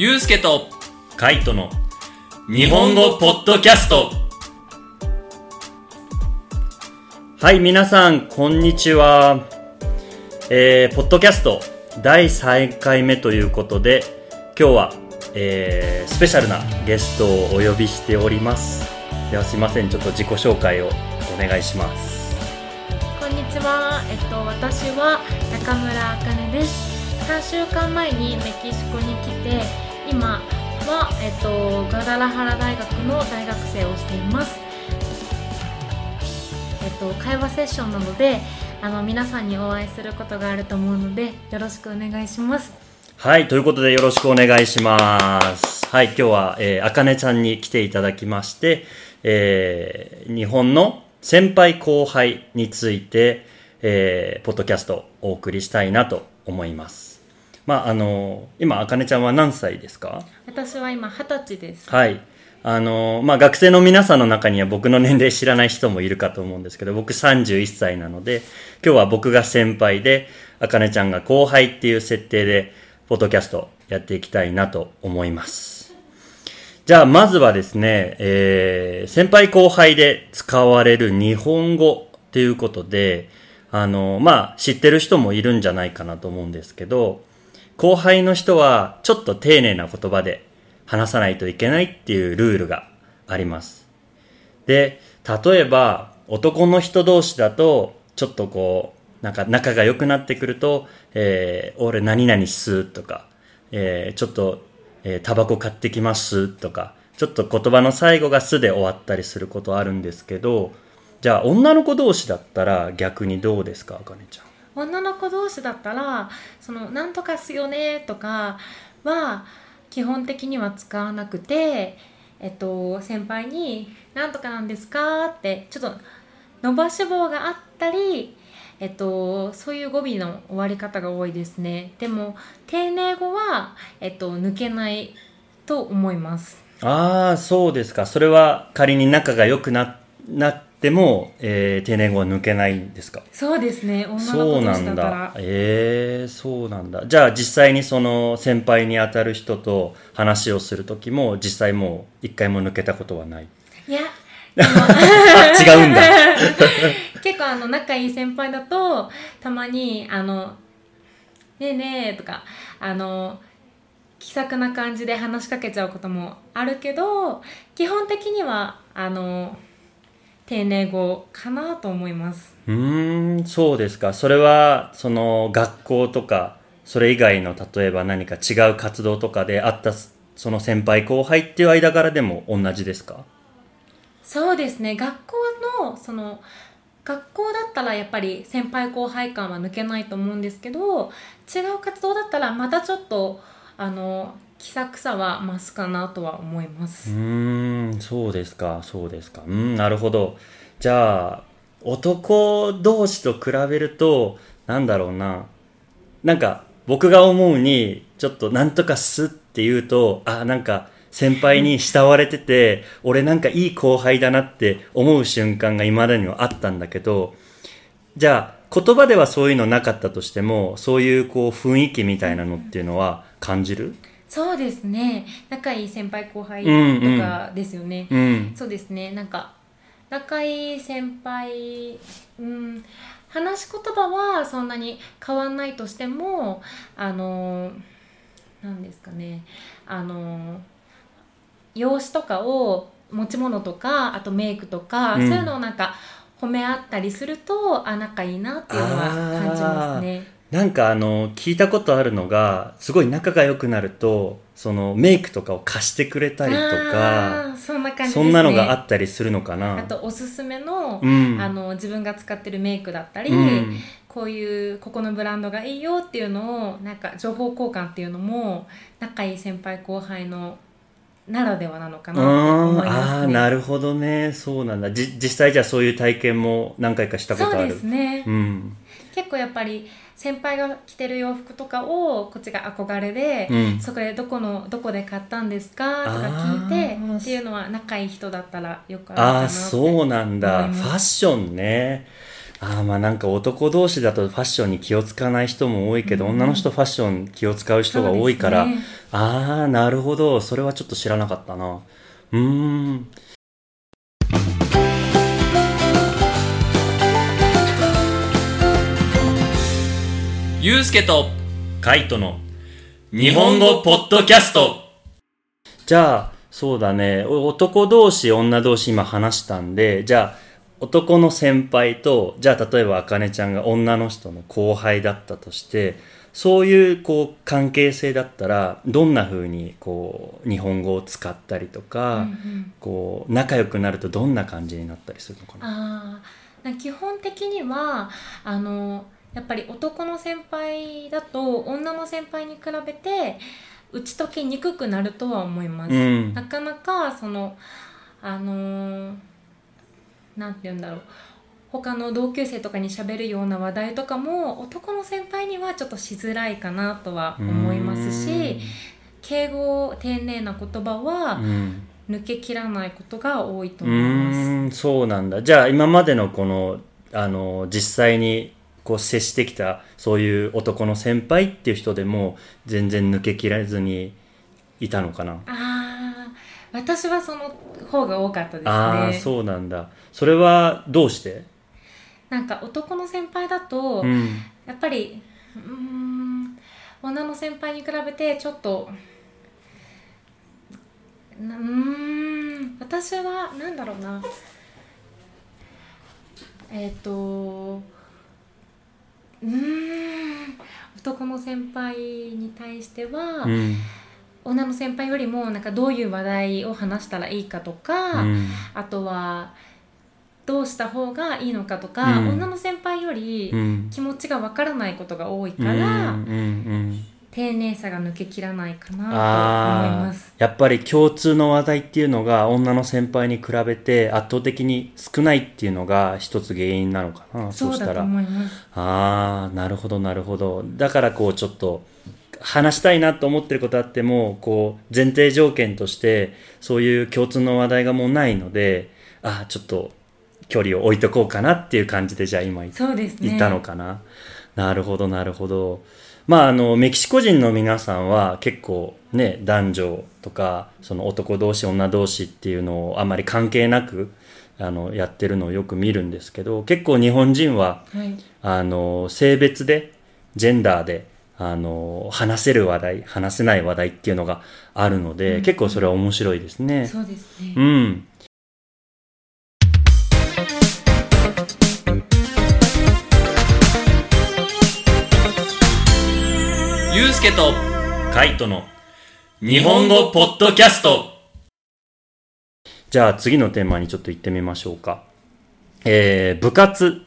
ゆうすけとカイトの日本語ポッドキャスト。はい皆さんこんにちは。えー、ポッドキャスト第3回目ということで今日は、えー、スペシャルなゲストをお呼びしております。ではすいませんちょっと自己紹介をお願いします。こんにちは、えっと、私は中村あかねです。3週間前にメキシコに来て今は、えっと、ガダラハラ大学の大学生をしています。えっと、会話セッションなのであの皆さんにお会いすることがあると思うのでよろしくお願いします。はいということでよろしくお願いします。はい今日は、えー、あかねちゃんに来ていただきましてえー、日本の先輩後輩について、えー、ポッドキャストをお送りしたいなと思います。まああの今あかねちゃんは何歳ですか？私は今二十歳です。はい。あのまあ学生の皆さんの中には僕の年齢知らない人もいるかと思うんですけど僕31歳なので今日は僕が先輩であかねちゃんが後輩っていう設定でポッドキャストやっていきたいなと思います。じゃあまずはですね、えー、先輩後輩で使われる日本語っていうことであのまあ知ってる人もいるんじゃないかなと思うんですけど後輩の人はちょっと丁寧な言葉で話さないといけないっていうルールがあります。で、例えば男の人同士だとちょっとこう、なんか仲が良くなってくると、えー、俺何々すとか、えー、ちょっと、えー、タバコ買ってきますとか、ちょっと言葉の最後がすで終わったりすることあるんですけど、じゃあ女の子同士だったら逆にどうですか、あかねちゃん？女の子同士だったらその「なんとかすよね」とかは基本的には使わなくて、えっと、先輩に「なんとかなんですか?」ってちょっと伸ばし棒があったり、えっと、そういう語尾の終わり方が多いですねでも丁寧語は、えっと、抜けないと思いますああそうですかそれは仮に仲が良くななでも、えー、定年後は抜けないんですか？そうですね。女の子としたら。ええー、そうなんだ。じゃあ実際にその先輩に当たる人と話をする時も実際もう一回も抜けたことはない？いや 違うんだ。結構あの仲いい先輩だとたまにあの「ねえねえ」とかあの気さくな感じで話しかけちゃうこともあるけど基本的にはあの丁寧語かなと思います。うんそうですか。それはその学校とかそれ以外の例えば何か違う活動とかであったその先輩後輩っていう間柄でも同じですか？そうですね。学校のその学校だったらやっぱり先輩後輩感は抜けないと思うんですけど違う活動だったらまたちょっとあの気さくさは増すかなとは思います。うんそうですかそうですか。うんなるほど。じゃあ男同士と比べるとなんだろうな。なんか僕が思うにちょっとなんとかすって言うとあなんか先輩に慕われてて俺なんかいい後輩だなって思う瞬間が未だにはあったんだけどじゃあ言葉ではそういうのなかったとしてもそういうこう雰囲気みたいなのっていうのは感じる、そうですね。仲いい先輩後輩とかですよね、うん。うん、そうですね。なんか仲いい先輩うん話し言葉はそんなに変わんないとしてもあの何ですかね。あの容姿とかを持ち物とかあとメイクとか、うん、そういうのをなんか褒め合ったりするとあ仲いいなっていうのは感じますね。なんかあの聞いたことあるのがすごい仲が良くなるとそのメイクとかを貸してくれたりとかそんな感じ、ね、そんなのがあったりするのかな。あとおすすめのうん、あの自分が使ってるメイクだったり、うん、こういうここのブランドがいいよっていうのをなんか情報交換っていうのも仲いい先輩後輩のならではなのかなね、ああなるほどね。そうなんだ。じ実際じゃあそういう体験も何回かしたことある。そうですね、うん、結構やっぱり先輩が着てる洋服とかをこっちが憧れで、うん、そこでどこのどこで買ったんですか？とか聞いてっていうのは仲いい人だったらよくあるかなあそうなんだ。ファッションね。ああまあなんか男同士だとファッションに気を使わない人も多いけど、うん。女の人ファッション気を使う人が多いから、ね。ああなるほど。それはちょっと知らなかったな。うーんゆうすけとカイトの日本語ポッドキャスト。じゃあそうだね。お男同士女同士今話したんでじゃあ男の先輩とじゃあ例えばあかねちゃんが女の人の後輩だったとしてそういうこう関係性だったらどんな風にこう日本語を使ったりとか、うんうん。こう仲良くなるとどんな感じになったりするのかな？ああ基本的にはあのやっぱり男の先輩だと女の先輩に比べて打ち解けにくくなるとは思います、うん。なかなかそのあのーなんて言うんだろう。他の同級生とかに喋るような話題とかも男の先輩にはちょっとしづらいかなとは思いますし敬語丁寧な言葉うはん。抜けきらないことが多いとう思います。ーんそうなんだ。じゃあ今までのこのあの実際にこう接してきたそういう男の先輩っていう人でも全然抜けきらずにいたのかな、ああ私はその方が多かったですね。ああそうなんだ。それはどうして？なんか男の先輩だと、うん。やっぱりうーん女の先輩に比べてちょっとなうーん私はなんだろうな。えっ、とうーん。男の先輩に対しては、うん。女の先輩よりもなんかどういう話題を話したらいいかとか、うん。あとはどうした方がいいのかとか、うん。女の先輩よりうん。気持ちがわからないことが多いかうんら、うんうん丁寧さが抜けきらないかなと思います。やっぱり共通の話題っていうのが女の先輩に比べて圧倒的に少ないっていうのが一つ原因なのかなそうしたら。ああなるほどなるほどだからこうちょっと話したいなと思ってることあってもこう前提条件としてそういう共通の話題がもうないのでああちょっと距離を置いとこうかなっていう感じでじゃあ今いね。いたのかな、なるほどなるほどまああのメキシコ人の皆さんは結構ね男女とかその男同士女同士っていうのをあまり関係なくあのやってるのをよく見るんですけど結構日本人ははい。あの性別でジェンダーであの話せる話題話せない話題っていうのがあるので、うん結構それは面白いですね。そうですね。うんゆうすけとカイトの日本語ポッドキャストじゃあ次のテーマにちょっと行ってみましょうか。えー、部活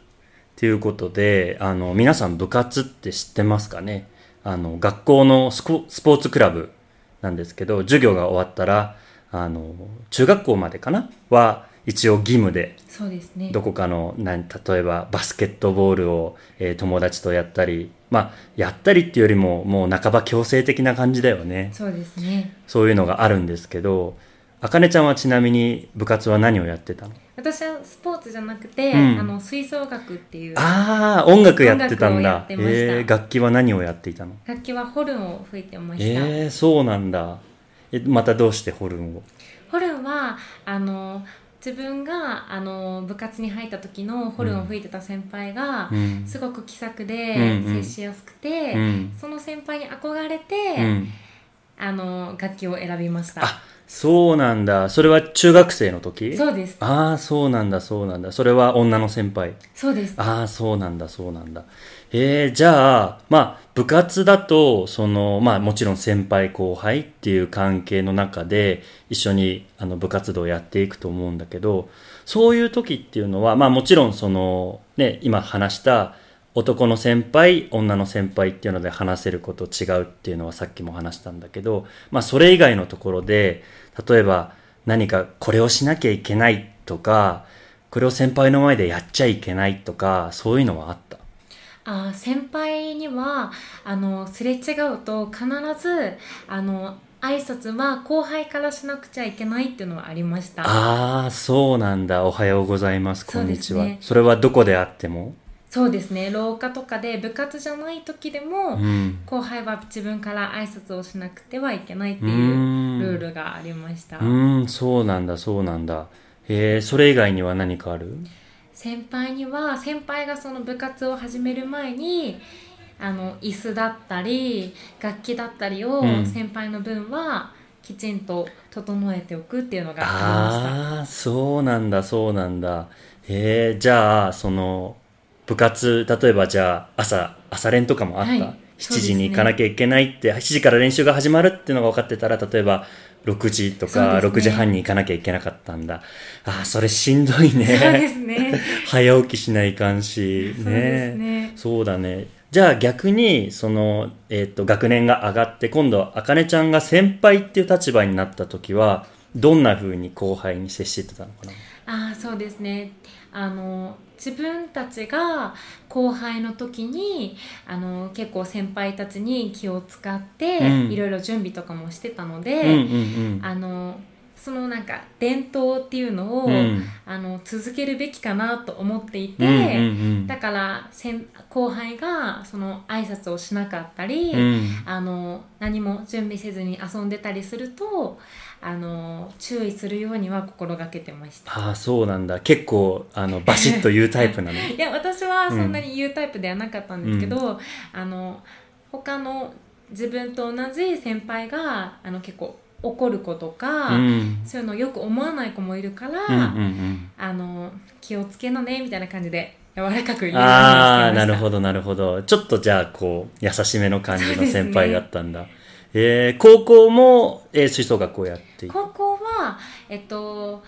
ということで、あの、皆さん部活って知ってますかね？あの、学校のスコスポーツクラブなんですけど、授業が終わったら、あの、中学校までかな？は一応義務で、そうですね。どこかの、なん例えばバスケットボールを、えー友達とやったり、まあ、やったりっていうよりも、もう半ば強制的な感じだよね。そうですね。そういうのがあるんですけど、あかねちゃんはちなみに部活は何をやってたの？私はスポーツじゃなくて、うんあの吹奏楽っていうああ、音楽やってたんだえー、楽器は何をやっていたの？楽器はホルンを吹いてました。えー、そうなんだ。え、またどうしてホルンを？ホルンはあの自分があの部活に入った時のホルンを吹いてた先輩が、うん。すごく気さくで、接しやすくて、うん。その先輩に憧れて、うん。あの楽器を選びましたあ、そうなんだ。それは中学生の時？そうですああ、そうなんだ、そうなんだ。それは女の先輩。そうですああ、そうなんだ、そうなんだ。えー、じゃあ、まあ、部活だと、その、まあ、もちろん先輩後輩っていう関係の中で、一緒に、あの、部活動をやっていくと思うんだけど、そういう時っていうのは、まあ、もちろん、その、ね、今話した、男の先輩、女の先輩っていうので話せること違うっていうのはさっきも話したんだけど、まあ、それ以外のところで、例えば、何かこれをしなきゃいけないとか、これを先輩の前でやっちゃいけないとか、そういうのはあった？あー先輩にはあのすれ違うと必ずあの挨拶は後輩からしなくちゃいけないっていうのはありました。ああ、そうなんだ。おはようございます。こんにちは。そ,、ねれはどこであっても？そうですね。廊下とかで部活じゃない時でも、うん。後輩は自分から挨拶をしなくてはいけないってういん。うルールがありました、うんそうなんだそうなんだ。へえそれ以外には何かある？先輩には先輩がその部活を始める前にあの椅子だったり楽器だったりをうん。先輩の分はきちんと整えておくっていうのがありまあそうなんだそうなんだ。へえじゃあその部活例えばじゃあ朝朝練とかもあった、はい7時に行かなきゃいけないって、7時から練習が始まるっていうのが分かってたら例えば6時とかそうですね6時半に行かなきゃいけなかったんだああそれしんどいね。そうですね。早起きしないかんしそうですね。そうだね。じゃあ逆に、その、えっ、と、学年が上がって、今度、あかねちゃんが先輩っていう立場になった時は、どんな風に後輩に接してたのかな？ああそうですねあの自分たちが後輩の時にあの結構先輩たちに気を使って、うん。いろいろ準備とかもしてたので、うんうんあのそのなんか伝統っていうのを、うん。うん。あの続けるべきかなと思っていて、うんうんだから先後輩がその挨拶をしなかったり、うん。うん。あの何も準備せずに遊んでたりするとあの注意するようには心がけてましたああ、そうなんだ。結構、あの、バシッと言うタイプなの。いや私はそんなに言うタイプではなかったんですけど、あの他の自分と同じ先輩があの結構怒る子とか、うん。そういうのよく思わない子もいるから、うんうんうん。あの気をつけなねみたいな感じで柔らかく言ああ、なるほど、なるほど。ちょっとじゃあ、こう、優しめの感じの先輩だったんだ。えー、高校も、えー、吹奏楽をやっていて。高校はえっと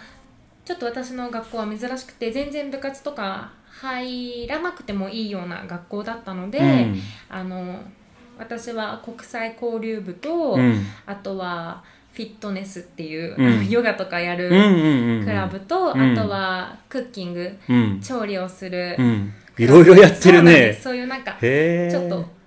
ちょっと私の学校は珍しくて全然部活とか入らなくてもいいような学校だったので、うんあの私は国際交流部と、うん。あとはフィットネスっていう、うん ヨガとかやる。クラブと、うんあとはクッキング、うん。調理をする、うん。いろいろやってるねす。そういうなんか。ちょっと、えっと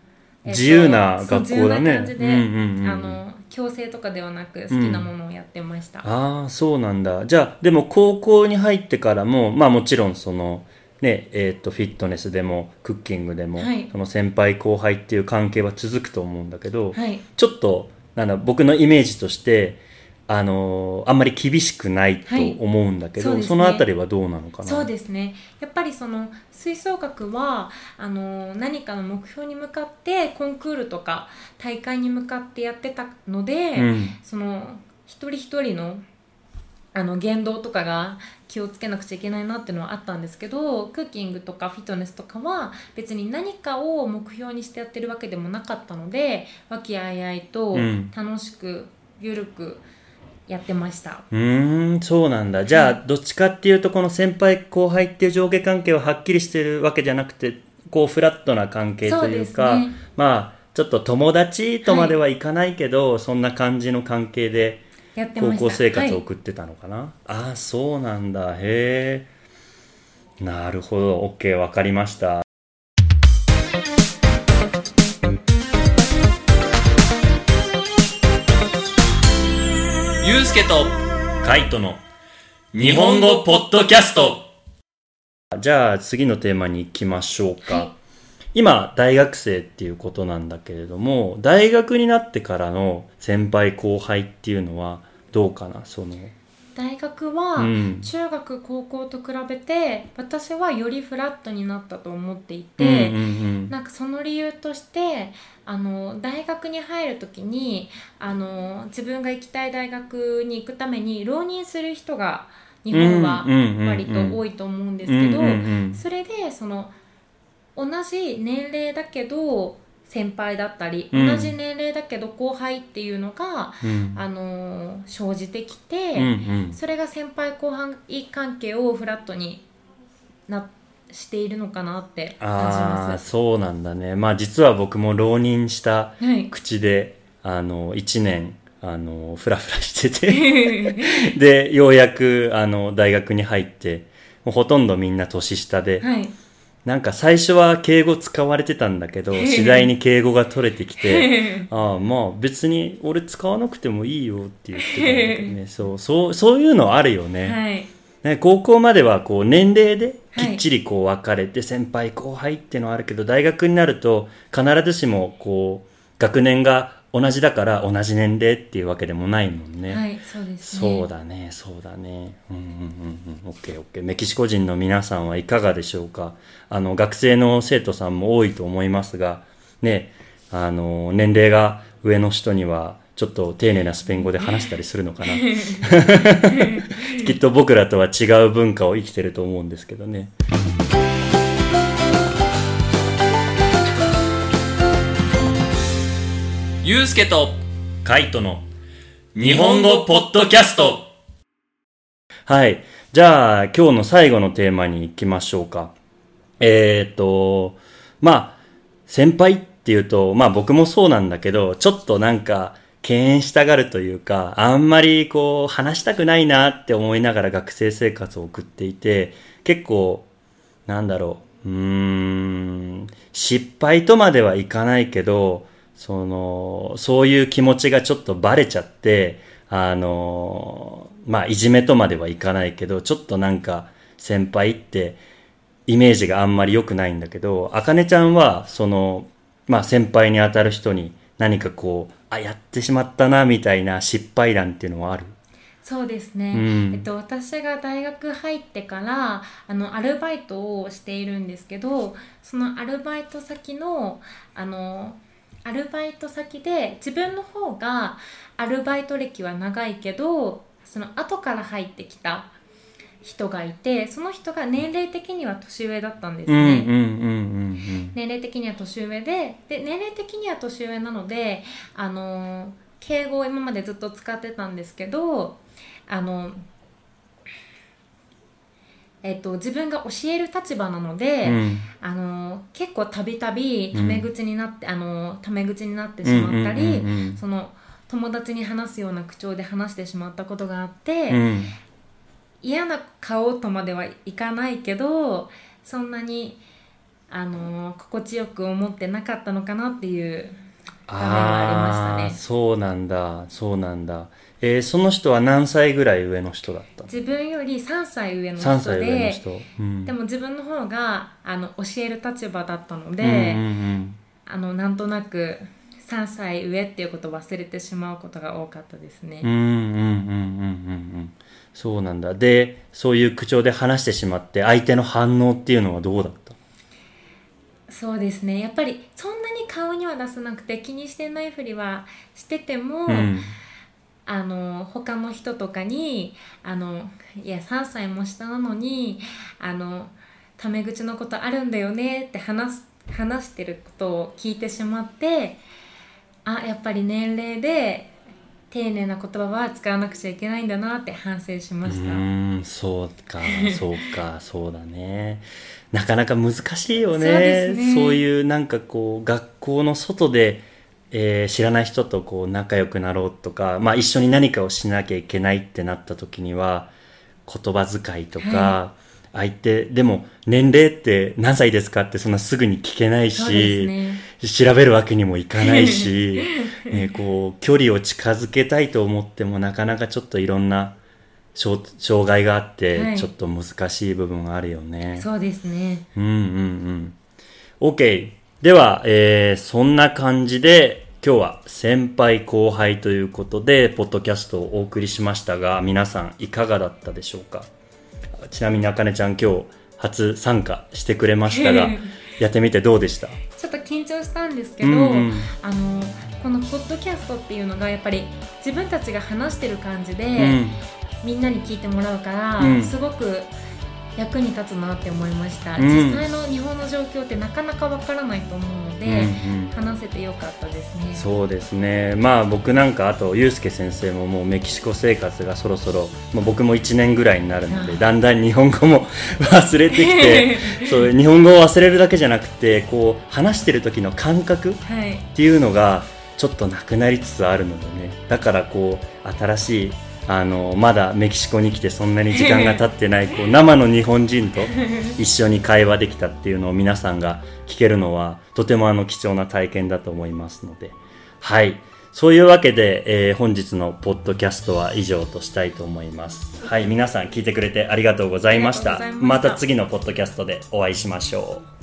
自由な学校だね感じで、あの強制とかではなく好きなものをやってました、ああ、そうなんだ。じゃあ、でも高校に入ってからも、まあもちろんその、ね、えっ、と、フィットネスでも、クッキングでも、はいその先輩後輩っていう関係は続くと思うんだけど、はいちょっと、なんだ、僕のイメージとして、あのーあんまり厳しくないとはい。思うんだけど、そうですね。そのあたりはどうなのかな？そうですね。やっぱりその吹奏楽はあの何かの目標に向かってコンクールとか大会に向かってやってたので、うん。その一人一人のあの言動とかが気をつけなくちゃいけないなっていうのはあったんですけどクッキングとかフィットネスとかは別に何かを目標にしてやってるわけでもなかったので和気あいあいとうん楽しくゆるくやってました。うーん、そうなんだ。じゃあ、どっちかっていうと、この先輩後輩っていう上下関係ははっきりしてるわけじゃなくて、こう、フラットな関係というか、ねまあ、ちょっと友達とまではいかないけど、そんな感じの関係で、高やってました校生活をはい送ってたのかな、ああ、そうなんだ。へえ。なるほど。OK、わかりました。ゆうすけとカイトの。日本語ポッドキャストじゃあ、次のテーマに行きましょうか。はい今、大学生っていうことなんだけれども、大学になってからの先輩後輩っていうのはどうかなその、大学は、うん。中学高校と比べて私はよりフラットになったと思っていうんて、うんなんかその理由としてあの大学に入る時にあの自分が行きたい大学に行くために浪人する人が日本は割と多いと思うんですうん。けどそれでその同じ年齢だけど先輩だったり、うん同じ年齢だけど後輩っていうのが、うんあの生じてきて、うんうんそれが先輩後輩関係をフラットになしているのかなって感じます。そうなんだね。まあ実は僕も浪人したはい。口で、あの、一年、あの、フラフラしてて、で、ようやく、あの、大学に入って、もうほとんどみんな年下で、はい。なんか最初は敬語使われてたんだけど、次第に敬語が取れてきて、ああ、まあ別に俺使わなくてもいいよって言ってたんだけどね。そう、そう、そういうのあるよね。はい。ね高校まではこう年齢ではいきっちりこう分かれて先輩後輩ってのはあるけど、大学になると必ずしもこう学年が同じだから同じ年齢っていうわけでもないもんね。はいそうですねそうだね、そうだね。うんうんうんうん。オッケーオッケー。メキシコ人の皆さんはいかがでしょうかあの、学生の生徒さんも多いと思いますが、ね、あの、年齢が上の人には、ちょっと丁寧なスペイン語で話したりするのかな。きっと僕らとは違う文化を生きてると思うんですけどね。ゆうすけとカイトの。日本語ポッドキャストはい。じゃあ、今日の最後のテーマに行きましょうか。えーっと、まあ、先輩っていうと、まあ僕もそうなんだけど、ちょっとなんか、敬遠したがるというか、あんまりこう、話したくないなって思いながら学生生活を送っていて、結構、なんだろう、うーん、失敗とまではいかないけど、その、そういう気持ちがちょっとバレちゃって、あの、まあ、いじめとまではいかないけど、ちょっとなんか、先輩って、イメージがあんまり良くないんだけど、あかねちゃんは、その、まあ、先輩に当たる人に何かこう、あ、やってしまったな、みたいな失敗談っていうのはある？そうですね、うんえっと、私が大学入ってからあのアルバイトをしているんですけどそのアルバイト先のあのアルバイト先で自分の方がアルバイト歴は長いけどその後から入ってきた人がいてその人が年齢的には年上だったんですね。年齢的には年上でで年齢的には年上なのであの敬語を今までずっと使ってたんですけどあの、えっと、自分が教える立場なので、うん。うん。あの結構たびたびタメ口になって、あのタメ口になってしまったり、うんうんうんうんその友達に話すような口調で話してしまったことがあって、うん。嫌な顔とまではいかないけどそんなにあの心地よく思ってなかったのかなっていう場面がありましたねそうなんだ、そうなんだ。えーその人は何歳ぐらい上の人だった？自分より3歳上の ?3 人歳上ので人。うんでも自分の方があの教える立場だったので、うんうんあのなんとなく3歳上っていうことを忘れてしまうことが多かったですね、うん。うんうんうんうんうんうん。そうなんだ。で、そういう口調で話してしまって、相手の反応っていうのはどうだった？そうですねやっぱりそんは出さなくて気にしてないふりはしてても、うん。あの他の人とかにあのいや3歳も下なのにあのタメ口のことあるんだよねって話す話してることを聞いてしまってあやっぱり年齢で丁寧な言葉は使わなくちゃいけないんだなって反省しまうした。ーん、そうか、そうか、そうだね。なかなか難しいよね。ね。そういうなんかこう、学校の外で、えー知らない人とこう仲良くなろうとか、まあ一緒に何かをしなきゃいけないってなった時には、言葉遣いとか、は相手、でも年齢って何歳ですかってそんなすぐに聞けないし、ね。調べるわけにもいかないし、ね、こう距離を近づけたいと思ってもなかなかちょっといろんな障障害があって、はいちょっと難しい部分があるよね。そうですねうんうんうん。OK。では、えーそんな感じで今日は先輩後輩ということで、ポッドキャストをお送りしましたが、皆さんいかがだったでしょうか？ちなみにあかねちゃん今日初参加してくれましたが、やってみてどうでした？ちょっと緊張したんですけど、うんうんあのこのポッドキャストっていうのがやっぱり自分たちが話してる感じで、うん。みんなに聞いてもらうから、うん。すごく役に立つなって思いました、うん。実際の日本の状況ってなかなかわからないと思うので、うんうん。話せてよかったですね。そうですね。まあ僕なんかあとユうスケ先生ももうメキシコ生活がそろそろ、まあ、僕も1年ぐらいになるのでだんだん日本語も 忘れてきて そう日本語を忘れるだけじゃなくてこう話してる時の感覚っはい。ていうのがちょっとなくなりつつあるのでね。だからこう新しいあのまだメキシコに来てそんなに時間が経ってないこう 生の日本人と一緒に会話できたっていうのを皆さんが聞けるのはとてもあの貴重な体験だと思いますのではいそういうわけで、えー本日のポッドキャストは以上としたいと思います。はい、皆さん聞いてくれてありがとうございました。ありがとうございましたまた次のポッドキャストでお会いしましょう。